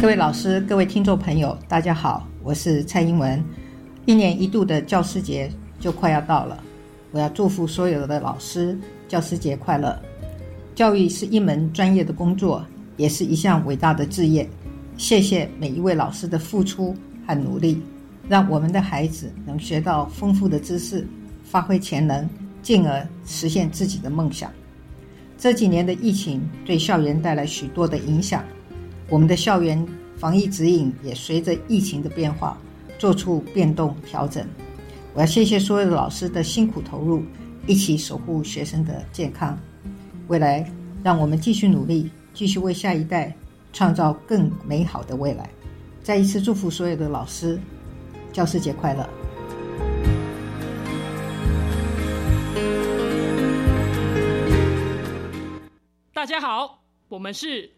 各位老师、各位听众朋友，大家好，我是蔡英文。一年一度的教师节就快要到了，我要祝福所有的老师教师节快乐。教育是一门专业的工作，也是一项伟大的志业。谢谢每一位老师的付出和努力，让我们的孩子能学到丰富的知识，发挥潜能，进而实现自己的梦想。这几年的疫情对校园带来许多的影响。我们的校园防疫指引也随着疫情的变化做出变动调整。我要谢谢所有的老师的辛苦投入，一起守护学生的健康。未来，让我们继续努力，继续为下一代创造更美好的未来。再一次祝福所有的老师，教师节快乐！大家好，我们是。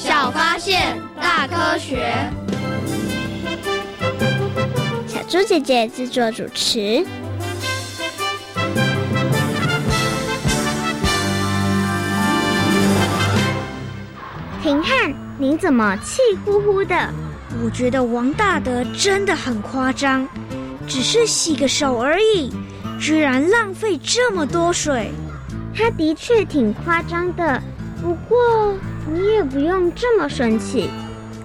小发现，大科学。小猪姐姐制作主持。廷汉，你怎么气呼呼的？我觉得王大德真的很夸张，只是洗个手而已，居然浪费这么多水。他的确挺夸张的，不过。你也不用这么生气，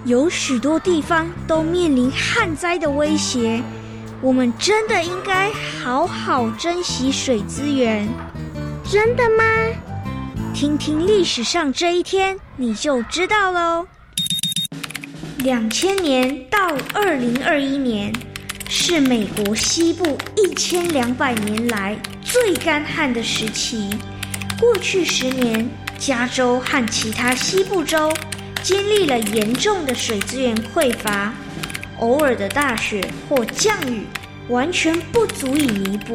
有许多地方都面临旱灾的威胁，我们真的应该好好珍惜水资源。真的吗？听听历史上这一天，你就知道喽。两千年到二零二一年，是美国西部一千两百年来最干旱的时期。过去十年。加州和其他西部州经历了严重的水资源匮乏，偶尔的大雪或降雨完全不足以弥补。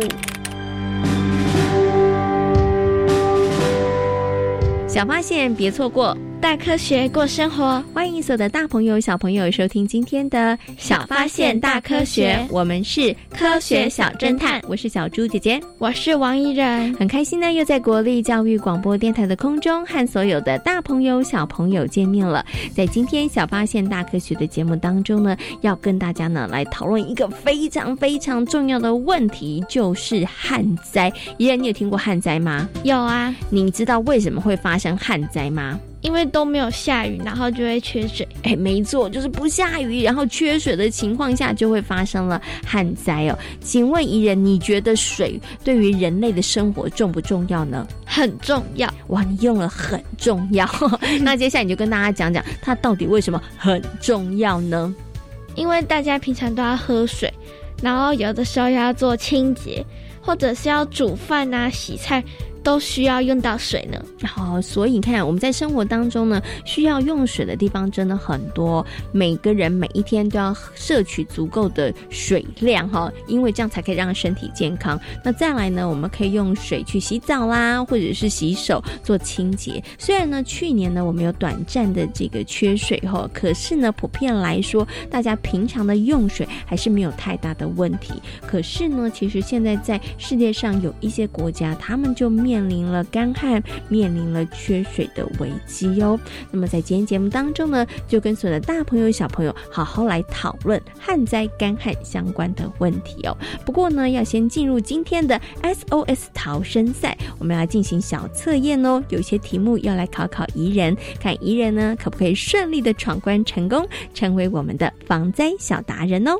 小发现，别错过。大科学过生活，欢迎所有的大朋友、小朋友收听今天的小发现大科学。我们是科学小侦探，我是小猪姐姐，我是王怡人。很开心呢，又在国立教育广播电台的空中和所有的大朋友、小朋友见面了。在今天小发现大科学的节目当中呢，要跟大家呢来讨论一个非常非常重要的问题，就是旱灾。怡人，你有听过旱灾吗？有啊。你知道为什么会发生旱灾吗？因为都没有下雨，然后就会缺水。哎，没错，就是不下雨，然后缺水的情况下，就会发生了旱灾哦。请问怡人，你觉得水对于人类的生活重不重要呢？很重要。哇，你用了很重要。那接下来你就跟大家讲讲，它到底为什么很重要呢？因为大家平常都要喝水，然后有的时候要做清洁，或者是要煮饭啊、洗菜。都需要用到水呢？好，所以你看我们在生活当中呢，需要用水的地方真的很多，每个人每一天都要摄取足够的水量哈，因为这样才可以让身体健康。那再来呢，我们可以用水去洗澡啦，或者是洗手做清洁。虽然呢，去年呢我们有短暂的这个缺水哈，可是呢，普遍来说，大家平常的用水还是没有太大的问题。可是呢，其实现在在世界上有一些国家，他们就面面临了干旱，面临了缺水的危机哦。那么在今天节目当中呢，就跟所有的大朋友、小朋友好好来讨论旱灾、干旱相关的问题哦。不过呢，要先进入今天的 SOS 逃生赛，我们要进行小测验哦。有些题目要来考考宜人，看宜人呢可不可以顺利的闯关成功，成为我们的防灾小达人哦。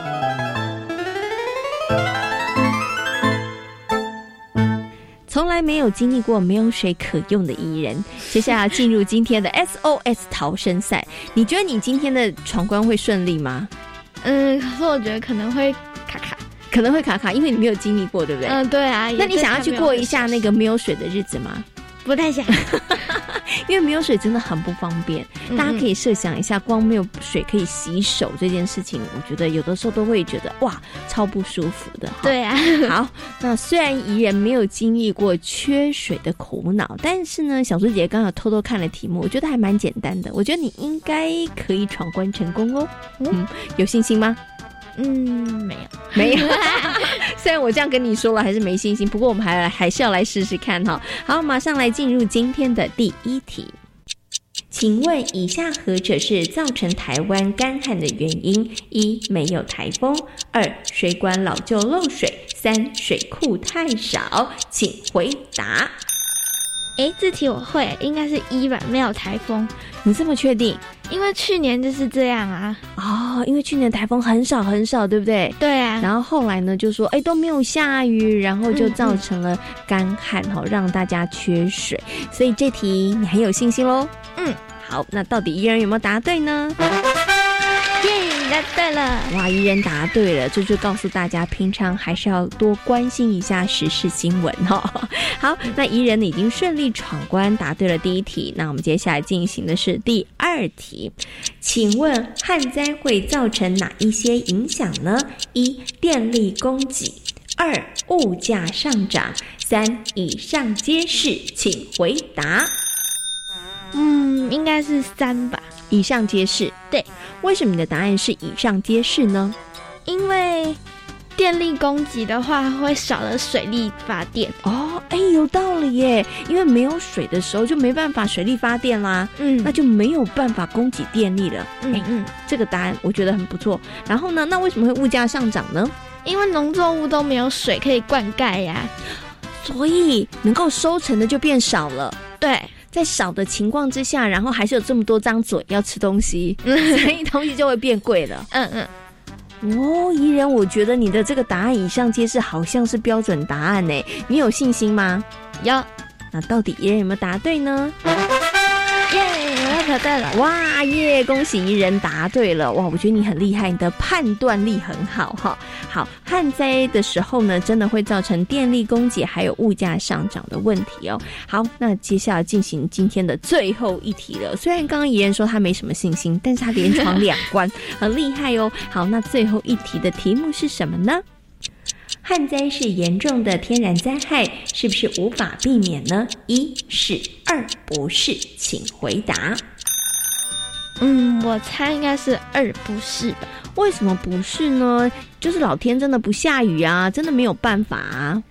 来没有经历过没有水可用的艺人，接下来进入今天的 SOS 逃生赛。你觉得你今天的闯关会顺利吗？嗯，可是我觉得可能会卡卡，可能会卡卡，因为你没有经历过，对不对？嗯，对啊。那你想要去过一下那个没有水的日子吗？不太想，因为没有水真的很不方便。大家可以设想一下，光没有水可以洗手这件事情，我觉得有的时候都会觉得哇，超不舒服的。对啊。好，那虽然怡人没有经历过缺水的苦恼，但是呢，小苏姐姐刚好偷偷看了题目，我觉得还蛮简单的。我觉得你应该可以闯关成功哦。嗯，有信心吗？嗯，没有，没有。虽然我这样跟你说了，还是没信心。不过我们还还是要来试试看哈。好，马上来进入今天的第一题。请问以下何者是造成台湾干旱的原因？一、没有台风；二、水管老旧漏水；三、水库太少。请回答。哎，这题我会，应该是一吧？没有台风，你这么确定？因为去年就是这样啊。哦，因为去年台风很少很少，对不对？对啊。然后后来呢，就说哎都没有下雨，然后就造成了干旱哈，让大家缺水。所以这题你很有信心喽？嗯。好，那到底依然有没有答对呢？耶，答对了！哇，怡人答对了，这就告诉大家，平常还是要多关心一下时事新闻哈。好，那怡人已经顺利闯关，答对了第一题。那我们接下来进行的是第二题，请问旱灾会造成哪一些影响呢？一、电力供给；二、物价上涨；三、以上皆是。请回答。嗯，应该是三吧。以上皆是。对，为什么你的答案是以上皆是呢？因为电力供给的话，会少了水力发电。哦，哎，有道理耶。因为没有水的时候，就没办法水力发电啦。嗯，那就没有办法供给电力了。嗯嗯，这个答案我觉得很不错。然后呢，那为什么会物价上涨呢？因为农作物都没有水可以灌溉呀，所以能够收成的就变少了。对。在少的情况之下，然后还是有这么多张嘴要吃东西，所以东西就会变贵了。嗯嗯。哦，怡人，我觉得你的这个答案以上皆是，好像是标准答案呢。你有信心吗？有。那到底怡人有没有答对呢？耶！我答对了，哇耶！恭喜一人答对了，哇！我觉得你很厉害，你的判断力很好哈。好，旱灾的时候呢，真的会造成电力供给还有物价上涨的问题哦。好，那接下来进行今天的最后一题了。虽然刚刚怡人说他没什么信心，但是他连闯两关，很厉害哦。好，那最后一题的题目是什么呢？旱灾是严重的天然灾害，是不是无法避免呢？一是，二不是，请回答。嗯，我猜应该是二不是吧？为什么不是呢？就是老天真的不下雨啊，真的没有办法啊。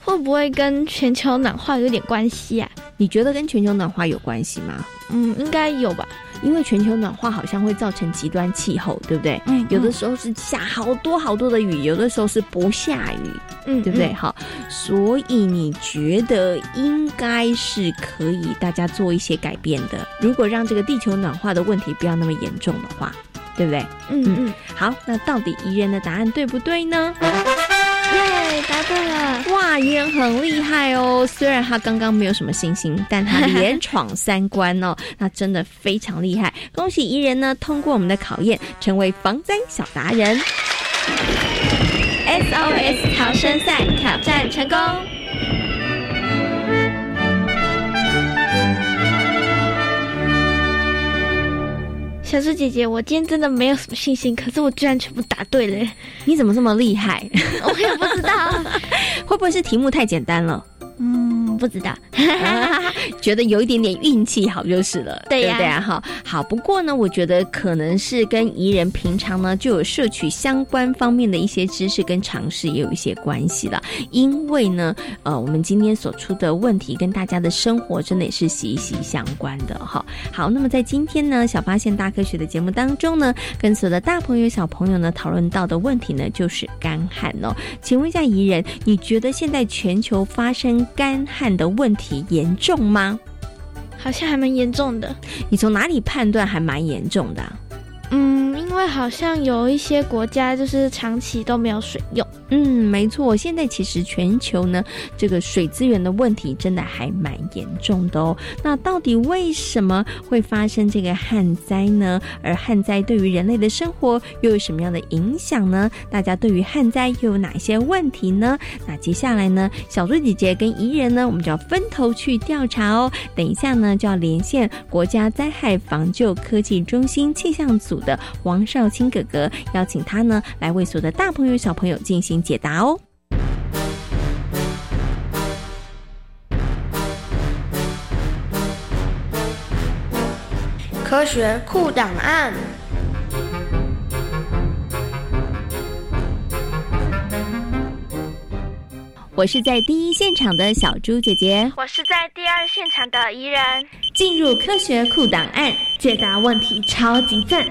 会不会跟全球暖化有点关系啊？你觉得跟全球暖化有关系吗？嗯，应该有吧。因为全球暖化好像会造成极端气候，对不对？嗯，有的时候是下好多好多的雨，有的时候是不下雨，嗯，对不对？好，所以你觉得应该是可以大家做一些改变的，如果让这个地球暖化的问题不要那么严重的话，对不对？嗯嗯，好，那到底宜人的答案对不对呢？耶，答对了！哇，怡人很厉害哦。虽然他刚刚没有什么信心，但他连闯三关哦，那真的非常厉害。恭喜怡人呢，通过我们的考验，成为防灾小达人。SOS 逃生赛挑战成功。小猪姐姐，我今天真的没有什么信心，可是我居然全部答对了，你怎么这么厉害？我也不知道，会不会是题目太简单了？嗯，不知道，觉得有一点点运气好就是了，对呀，对呀，哈，好。不过呢，我觉得可能是跟宜人平常呢就有摄取相关方面的一些知识跟常识也有一些关系了。因为呢，呃，我们今天所出的问题跟大家的生活真的也是息息相关的哈。好，那么在今天呢，小发现大科学的节目当中呢，跟所有的大朋友小朋友呢讨论到的问题呢，就是干旱哦。请问一下宜人，你觉得现在全球发生干旱的问题严重吗？好像还蛮严重的。你从哪里判断还蛮严重的？嗯，因为好像有一些国家就是长期都没有水用。嗯，没错，现在其实全球呢这个水资源的问题真的还蛮严重的哦。那到底为什么会发生这个旱灾呢？而旱灾对于人类的生活又有什么样的影响呢？大家对于旱灾又有哪些问题呢？那接下来呢，小猪姐姐跟怡人呢，我们就要分头去调查哦。等一下呢，就要连线国家灾害防救科技中心气象组的王少卿哥哥，邀请他呢来为所有的大朋友小朋友进行。解答哦！科学酷档案。我是在第一现场的小猪姐姐，我是在第二现场的怡人。进入科学库档案，解答问题超级赞！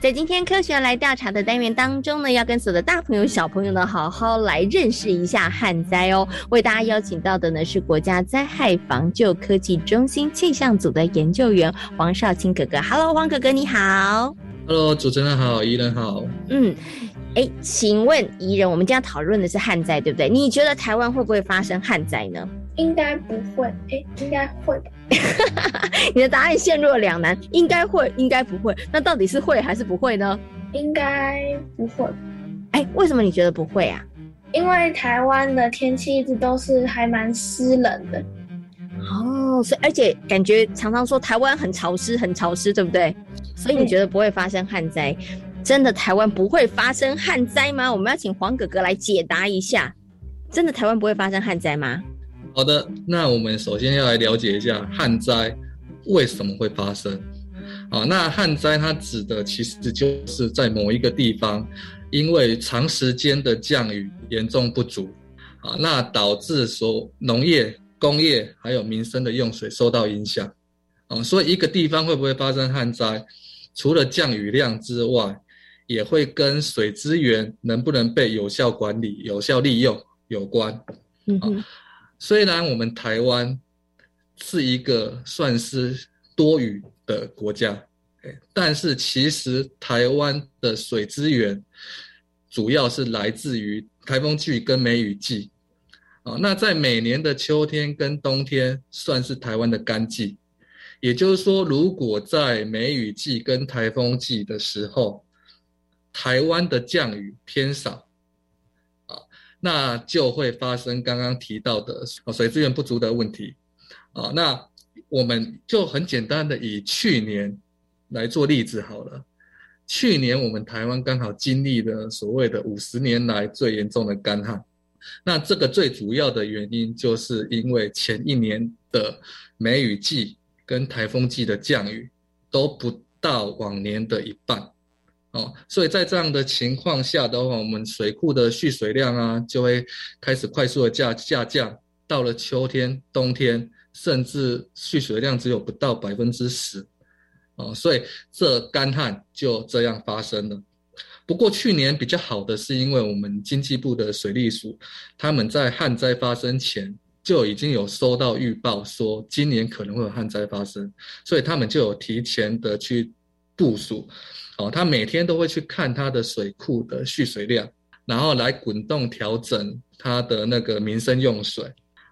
在今天科学来调查的单元当中呢，要跟所有的大朋友、小朋友呢，好好来认识一下旱灾哦。为大家邀请到的呢是国家灾害防救科技中心气象组的研究员黄少卿哥哥。Hello，黄哥哥你好。Hello，主持人好，怡人好。嗯，哎，请问怡人，我们今天讨论的是旱灾，对不对？你觉得台湾会不会发生旱灾呢？应该不会，哎，应该会吧。你的答案陷入了两难，应该会，应该不会。那到底是会还是不会呢？应该不会。哎，为什么你觉得不会啊？因为台湾的天气一直都是还蛮湿冷的。哦，所以而且感觉常常说台湾很潮湿，很潮湿，对不对？所以你觉得不会发生旱灾？真的台湾不会发生旱灾吗？我们要请黄哥哥来解答一下。真的台湾不会发生旱灾吗？好的，那我们首先要来了解一下旱灾为什么会发生。啊，那旱灾它指的其实就是在某一个地方，因为长时间的降雨严重不足，啊，那导致所农业、工业还有民生的用水受到影响。啊，所以一个地方会不会发生旱灾，除了降雨量之外，也会跟水资源能不能被有效管理、有效利用有关。嗯哼。虽然我们台湾是一个算是多雨的国家，但是其实台湾的水资源主要是来自于台风季跟梅雨季。啊，那在每年的秋天跟冬天算是台湾的干季，也就是说，如果在梅雨季跟台风季的时候，台湾的降雨偏少。啊那就会发生刚刚提到的水资源不足的问题，啊，那我们就很简单的以去年来做例子好了。去年我们台湾刚好经历了所谓的五十年来最严重的干旱，那这个最主要的原因就是因为前一年的梅雨季跟台风季的降雨都不到往年的一半。哦，所以在这样的情况下的话，我们水库的蓄水量啊，就会开始快速的下下降，到了秋天、冬天，甚至蓄水量只有不到百分之十，哦，所以这干旱就这样发生了。不过去年比较好的是，因为我们经济部的水利署，他们在旱灾发生前就已经有收到预报，说今年可能会有旱灾发生，所以他们就有提前的去部署。哦，他每天都会去看他的水库的蓄水量，然后来滚动调整他的那个民生用水。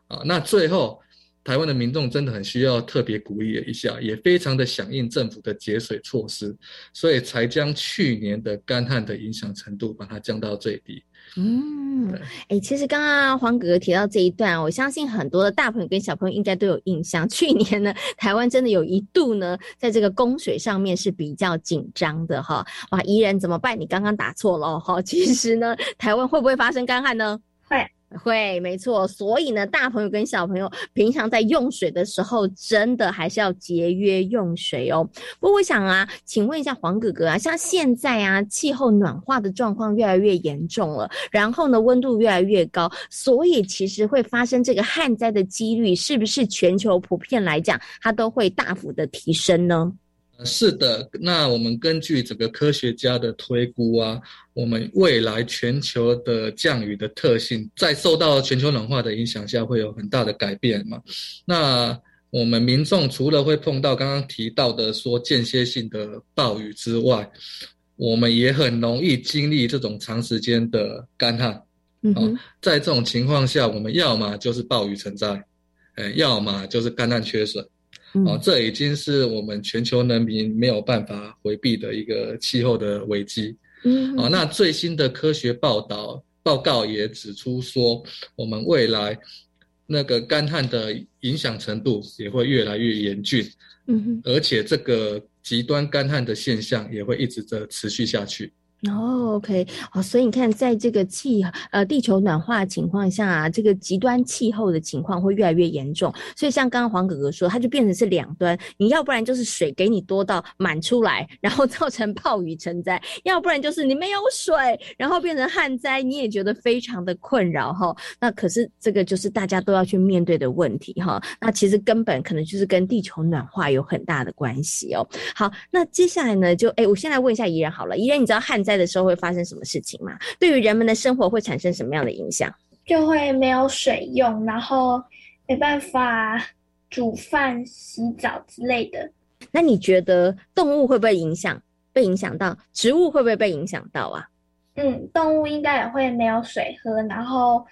啊，那最后台湾的民众真的很需要特别鼓励一下，也非常的响应政府的节水措施，所以才将去年的干旱的影响程度把它降到最低。嗯，哎，其实刚刚黄哥哥提到这一段，我相信很多的大朋友跟小朋友应该都有印象。去年呢，台湾真的有一度呢，在这个供水上面是比较紧张的哈。哇，宜人怎么办？你刚刚打错了哈。其实呢，台湾会不会发生干旱呢？会。没错。所以呢，大朋友跟小朋友平常在用水的时候，真的还是要节约用水哦。不过我想啊，请问一下黄哥哥啊，像现在啊，气候暖化的状况越来越严重了，然后呢，温度越来越高，所以其实会发生这个旱灾的几率，是不是全球普遍来讲，它都会大幅的提升呢？是的，那我们根据整个科学家的推估啊，我们未来全球的降雨的特性，在受到全球暖化的影响下，会有很大的改变嘛？那我们民众除了会碰到刚刚提到的说间歇性的暴雨之外，我们也很容易经历这种长时间的干旱。嗯，在这种情况下，我们要么就是暴雨成灾，哎，要么就是干旱缺水。哦，这已经是我们全球人民没有办法回避的一个气候的危机。嗯，哦，那最新的科学报道报告也指出说，我们未来那个干旱的影响程度也会越来越严峻。嗯，而且这个极端干旱的现象也会一直的持续下去。哦，OK，哦，所以你看，在这个气呃地球暖化情况下啊，这个极端气候的情况会越来越严重。所以像刚刚黄哥哥说，它就变成是两端，你要不然就是水给你多到满出来，然后造成暴雨成灾；要不然就是你没有水，然后变成旱灾，你也觉得非常的困扰哈。那可是这个就是大家都要去面对的问题哈。那其实根本可能就是跟地球暖化有很大的关系哦。好，那接下来呢，就哎，我先来问一下怡然好了，怡然，你知道旱灾？的时候会发生什么事情吗？对于人们的生活会产生什么样的影响？就会没有水用，然后没办法煮饭、洗澡之类的。那你觉得动物会不会影响？被影响到？植物会不会被影响到啊？嗯，动物应该也会没有水喝，然后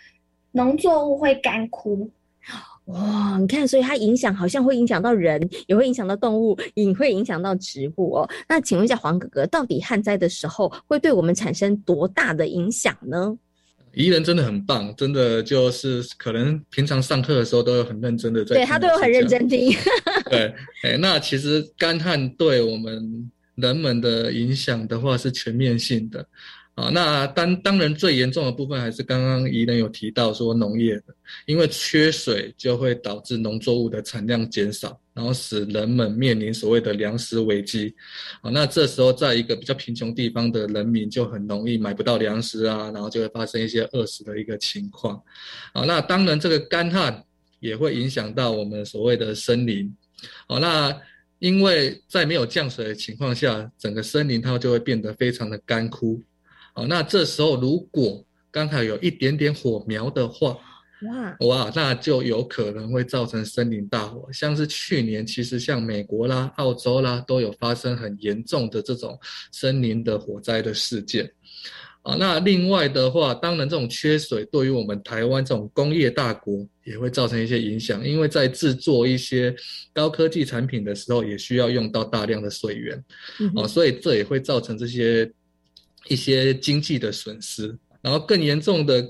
农作物会干枯。哇，你看，所以它影响好像会影响到人，也会影响到动物，也会影响到植物哦。那请问一下黄哥哥，到底旱灾的时候会对我们产生多大的影响呢？宜人真的很棒，真的就是可能平常上课的时候都有很认真的在，对他都有很认真听。对，哎，那其实干旱对我们人们的影响的话是全面性的。啊，那当当然最严重的部分还是刚刚宜人有提到说农业，因为缺水就会导致农作物的产量减少，然后使人们面临所谓的粮食危机。啊，那这时候在一个比较贫穷地方的人民就很容易买不到粮食啊，然后就会发生一些饿死的一个情况。啊，那当然这个干旱也会影响到我们所谓的森林。好，那因为在没有降水的情况下，整个森林它就会变得非常的干枯。哦，那这时候如果刚好有一点点火苗的话，哇哇，那就有可能会造成森林大火。像是去年，其实像美国啦、澳洲啦，都有发生很严重的这种森林的火灾的事件。啊，那另外的话，当然这种缺水对于我们台湾这种工业大国也会造成一些影响，因为在制作一些高科技产品的时候，也需要用到大量的水源。哦，所以这也会造成这些。一些经济的损失，然后更严重的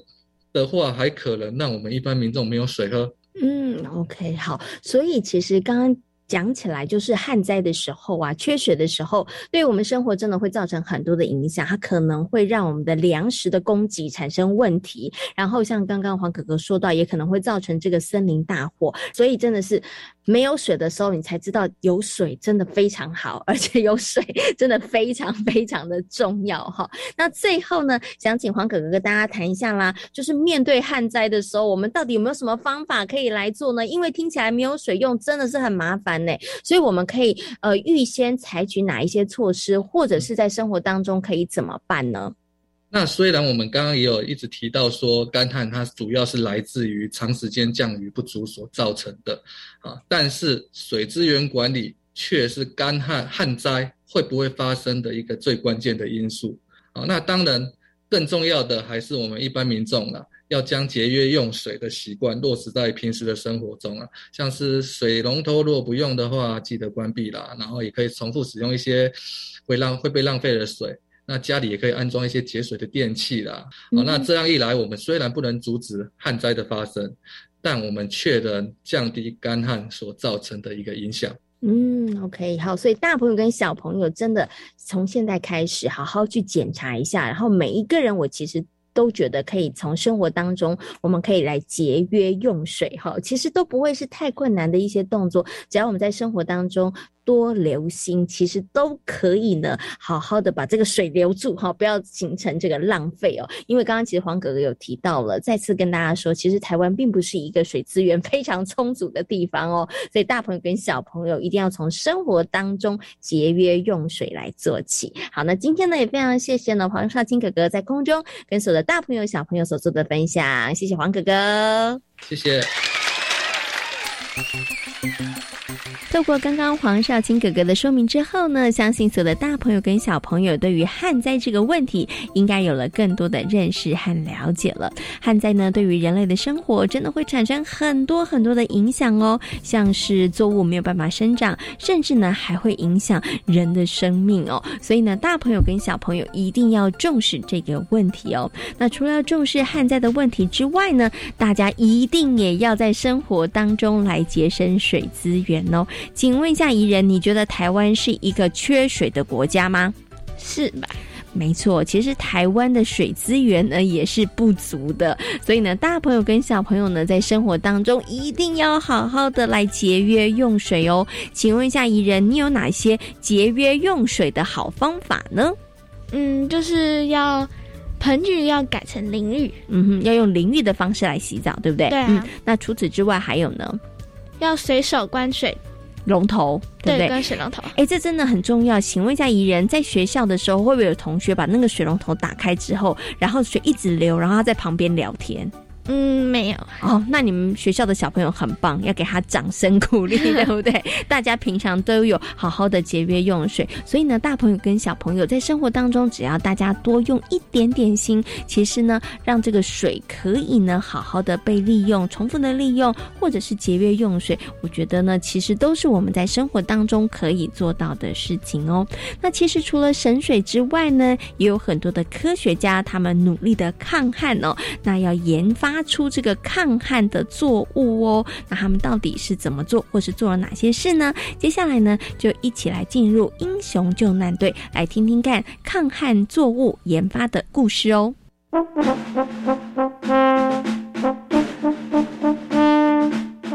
的话，还可能让我们一般民众没有水喝。嗯，OK，好，所以其实刚刚讲起来，就是旱灾的时候啊，缺水的时候，对我们生活真的会造成很多的影响，它可能会让我们的粮食的供给产生问题，然后像刚刚黄哥哥说到，也可能会造成这个森林大火，所以真的是没有水的时候，你才知道有水真的非常好，而且有水 真的非常非常的重要哈。那最后呢，想请黄哥哥跟大家谈一下啦，就是面对旱灾的时候，我们到底有没有什么方法可以来做呢？因为听起来没有水用真的是很麻烦呢，所以我们可以呃预先采取哪一些措施，或者是在生活当中可以怎么办呢？那虽然我们刚刚也有一直提到说干旱它主要是来自于长时间降雨不足所造成的，啊，但是水资源管理却是干旱旱灾会不会发生的一个最关键的因素，啊，那当然更重要的还是我们一般民众啦，要将节约用水的习惯落实在平时的生活中啊，像是水龙头如果不用的话，记得关闭啦，然后也可以重复使用一些会浪会被浪费的水。那家里也可以安装一些节水的电器啦。哦，那这样一来，我们虽然不能阻止旱灾的发生，但我们却能降低干旱所造成的一个影响。嗯，OK，好，所以大朋友跟小朋友真的从现在开始好好去检查一下，然后每一个人，我其实。都觉得可以从生活当中，我们可以来节约用水哈，其实都不会是太困难的一些动作，只要我们在生活当中多留心，其实都可以呢，好好的把这个水留住哈，不要形成这个浪费哦。因为刚刚其实黄哥哥有提到了，再次跟大家说，其实台湾并不是一个水资源非常充足的地方哦，所以大朋友跟小朋友一定要从生活当中节约用水来做起。好，那今天呢也非常谢谢呢黄少卿哥哥在空中跟所有的。大朋友、小朋友所做的分享，谢谢黄哥哥，谢谢。透过刚刚黄少卿哥哥的说明之后呢，相信所有的大朋友跟小朋友对于旱灾这个问题，应该有了更多的认识和了解了。旱灾呢，对于人类的生活真的会产生很多很多的影响哦，像是作物没有办法生长，甚至呢还会影响人的生命哦。所以呢，大朋友跟小朋友一定要重视这个问题哦。那除了重视旱灾的问题之外呢，大家一定也要在生活当中来节省水资源哦。请问一下，怡人，你觉得台湾是一个缺水的国家吗？是吧？没错，其实台湾的水资源呢也是不足的，所以呢，大朋友跟小朋友呢，在生活当中一定要好好的来节约用水哦。请问一下，怡人，你有哪些节约用水的好方法呢？嗯，就是要盆浴要改成淋浴，嗯哼，要用淋浴的方式来洗澡，对不对？对啊。那除此之外还有呢？要随手关水。龙头对不对？关水龙头，哎，这真的很重要。请问一下，怡人，在学校的时候，会不会有同学把那个水龙头打开之后，然后水一直流，然后他在旁边聊天？嗯，没有哦。那你们学校的小朋友很棒，要给他掌声鼓励，对不对？大家平常都有好好的节约用水，所以呢，大朋友跟小朋友在生活当中，只要大家多用一点点心，其实呢，让这个水可以呢好好的被利用，重复的利用，或者是节约用水，我觉得呢，其实都是我们在生活当中可以做到的事情哦。那其实除了省水之外呢，也有很多的科学家他们努力的抗旱哦，那要研发。发出这个抗旱的作物哦，那他们到底是怎么做，或是做了哪些事呢？接下来呢，就一起来进入英雄救难队，来听听看抗旱作物研发的故事哦。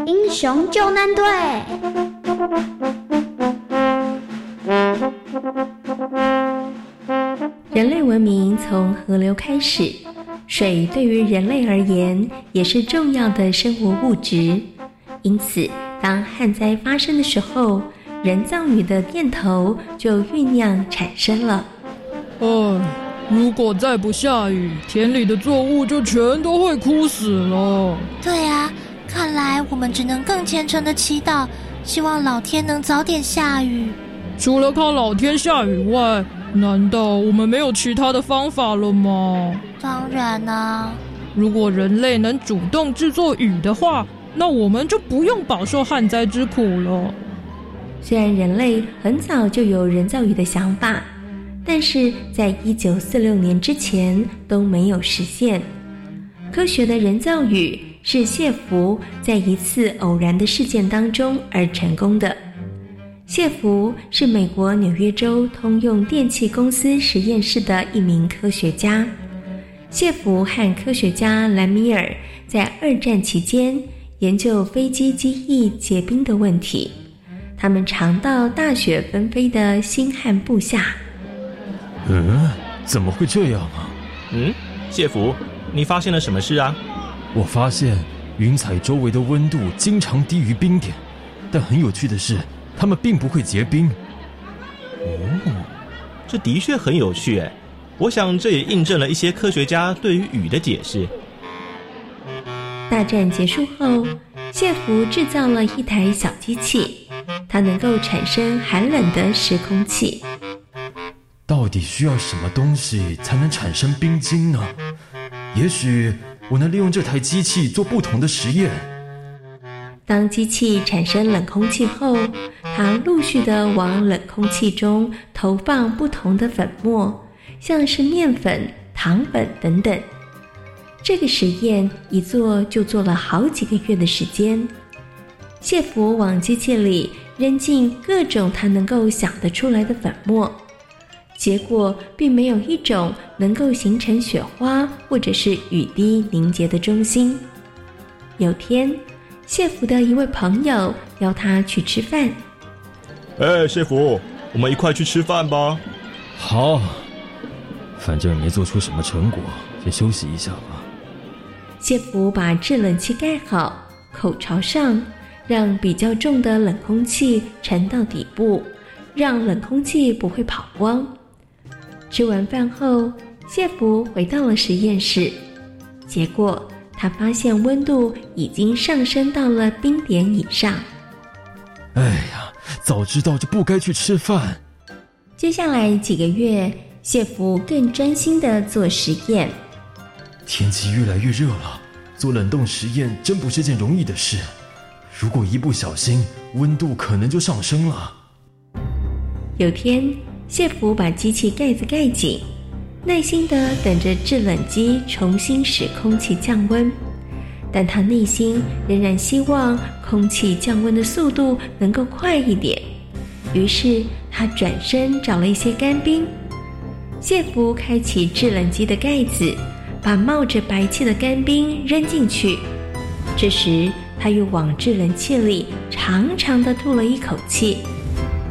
英雄救难队，人类文明从河流开始。水对于人类而言也是重要的生活物质，因此，当旱灾发生的时候，人造雨的念头就酝酿产生了。唉，如果再不下雨，田里的作物就全都会枯死了。对啊，看来我们只能更虔诚的祈祷，希望老天能早点下雨。除了靠老天下雨外，难道我们没有其他的方法了吗？当然啦！如果人类能主动制作雨的话，那我们就不用饱受旱灾之苦了。虽然人类很早就有人造雨的想法，但是在一九四六年之前都没有实现。科学的人造雨是谢弗在一次偶然的事件当中而成功的。谢弗是美国纽约州通用电气公司实验室的一名科学家。谢弗和科学家兰米尔在二战期间研究飞机机翼结冰的问题。他们常到大雪纷飞的新汉部下。嗯，怎么会这样啊？嗯，谢福，你发现了什么事啊？我发现云彩周围的温度经常低于冰点，但很有趣的是，它们并不会结冰。哦，这的确很有趣诶。我想这也印证了一些科学家对于雨的解释。大战结束后，谢福制造了一台小机器，它能够产生寒冷的时空气。到底需要什么东西才能产生冰晶呢？也许我能利用这台机器做不同的实验。当机器产生冷空气后，它陆续的往冷空气中投放不同的粉末，像是面粉、糖粉等等。这个实验一做就做了好几个月的时间。谢佛往机器里扔进各种他能够想得出来的粉末，结果并没有一种能够形成雪花或者是雨滴凝结的中心。有天，谢福的一位朋友邀他去吃饭。哎，谢福，我们一块去吃饭吧。好，反正没做出什么成果，先休息一下吧。谢福把制冷器盖好，口朝上，让比较重的冷空气沉到底部，让冷空气不会跑光。吃完饭后，谢福回到了实验室，结果他发现温度已经上升到了冰点以上。哎呀，早知道就不该去吃饭。接下来几个月，谢福更专心的做实验。天气越来越热了，做冷冻实验真不是件容易的事。如果一不小心，温度可能就上升了。有天，谢福把机器盖子盖紧，耐心的等着制冷机重新使空气降温，但他内心仍然希望空气降温的速度能够快一点。于是，他转身找了一些干冰。谢福开启制冷机的盖子。把冒着白气的干冰扔进去，这时他又往制冷器里长长的吐了一口气，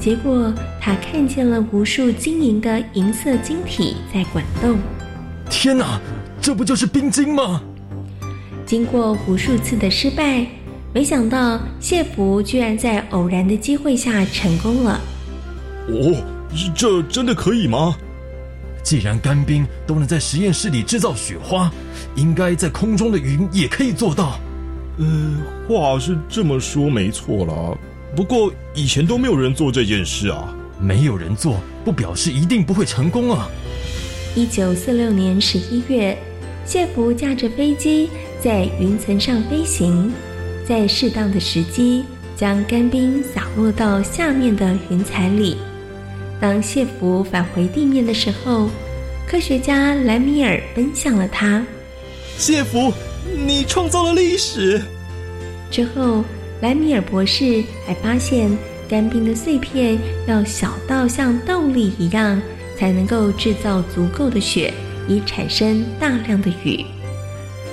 结果他看见了无数晶莹的银色晶体在滚动。天哪，这不就是冰晶吗？经过无数次的失败，没想到谢福居然在偶然的机会下成功了。哦，这真的可以吗？既然干冰都能在实验室里制造雪花，应该在空中的云也可以做到。呃，话是这么说没错啦，不过以前都没有人做这件事啊。没有人做，不表示一定不会成功啊。一九四六年十一月，谢福驾着飞机在云层上飞行，在适当的时机将干冰洒落到下面的云彩里。当谢福返回地面的时候，科学家莱米尔奔向了他。谢福，你创造了历史。之后，莱米尔博士还发现，干冰的碎片要小到像豆粒一样，才能够制造足够的雪，以产生大量的雨。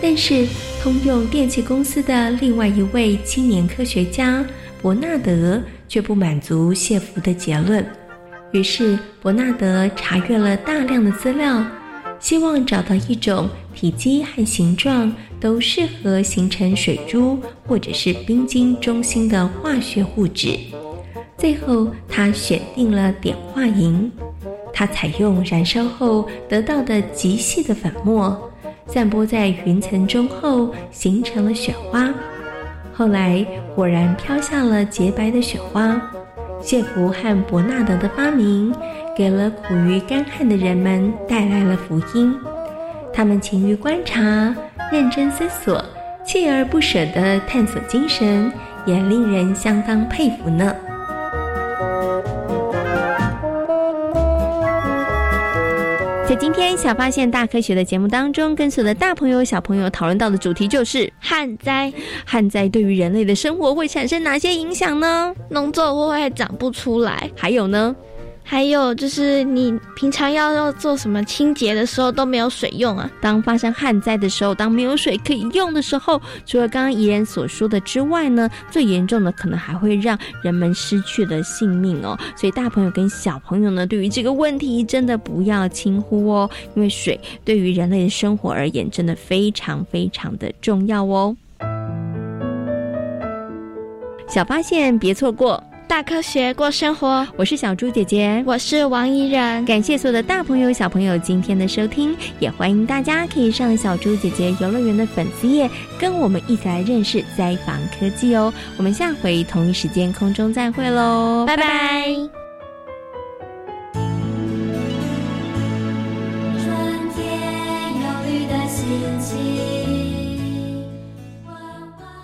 但是，通用电气公司的另外一位青年科学家伯纳德却不满足谢福的结论。于是，伯纳德查阅了大量的资料，希望找到一种体积和形状都适合形成水珠或者是冰晶中心的化学物质。最后，他选定了碘化银。他采用燃烧后得到的极细的粉末，散播在云层中后，形成了雪花。后来，果然飘下了洁白的雪花。谢福和伯纳德的发明，给了苦于干旱的人们带来了福音。他们勤于观察、认真思索、锲而不舍的探索精神，也令人相当佩服呢。在今天小发现大科学的节目当中，跟所有的大朋友、小朋友讨论到的主题就是旱灾。旱灾对于人类的生活会产生哪些影响呢？农作物会长不出来，还有呢？还有就是你平常要要做什么清洁的时候都没有水用啊。当发生旱灾的时候，当没有水可以用的时候，除了刚刚怡然所说的之外呢，最严重的可能还会让人们失去了性命哦。所以大朋友跟小朋友呢，对于这个问题真的不要轻忽哦，因为水对于人类的生活而言真的非常非常的重要哦。小发现，别错过。大科学过生活，我是小猪姐姐，我是王怡然。感谢所有的大朋友、小朋友今天的收听，也欢迎大家可以上小猪姐姐游乐园的粉丝页，跟我们一起来认识灾防科技哦。我们下回同一时间空中再会喽，拜拜。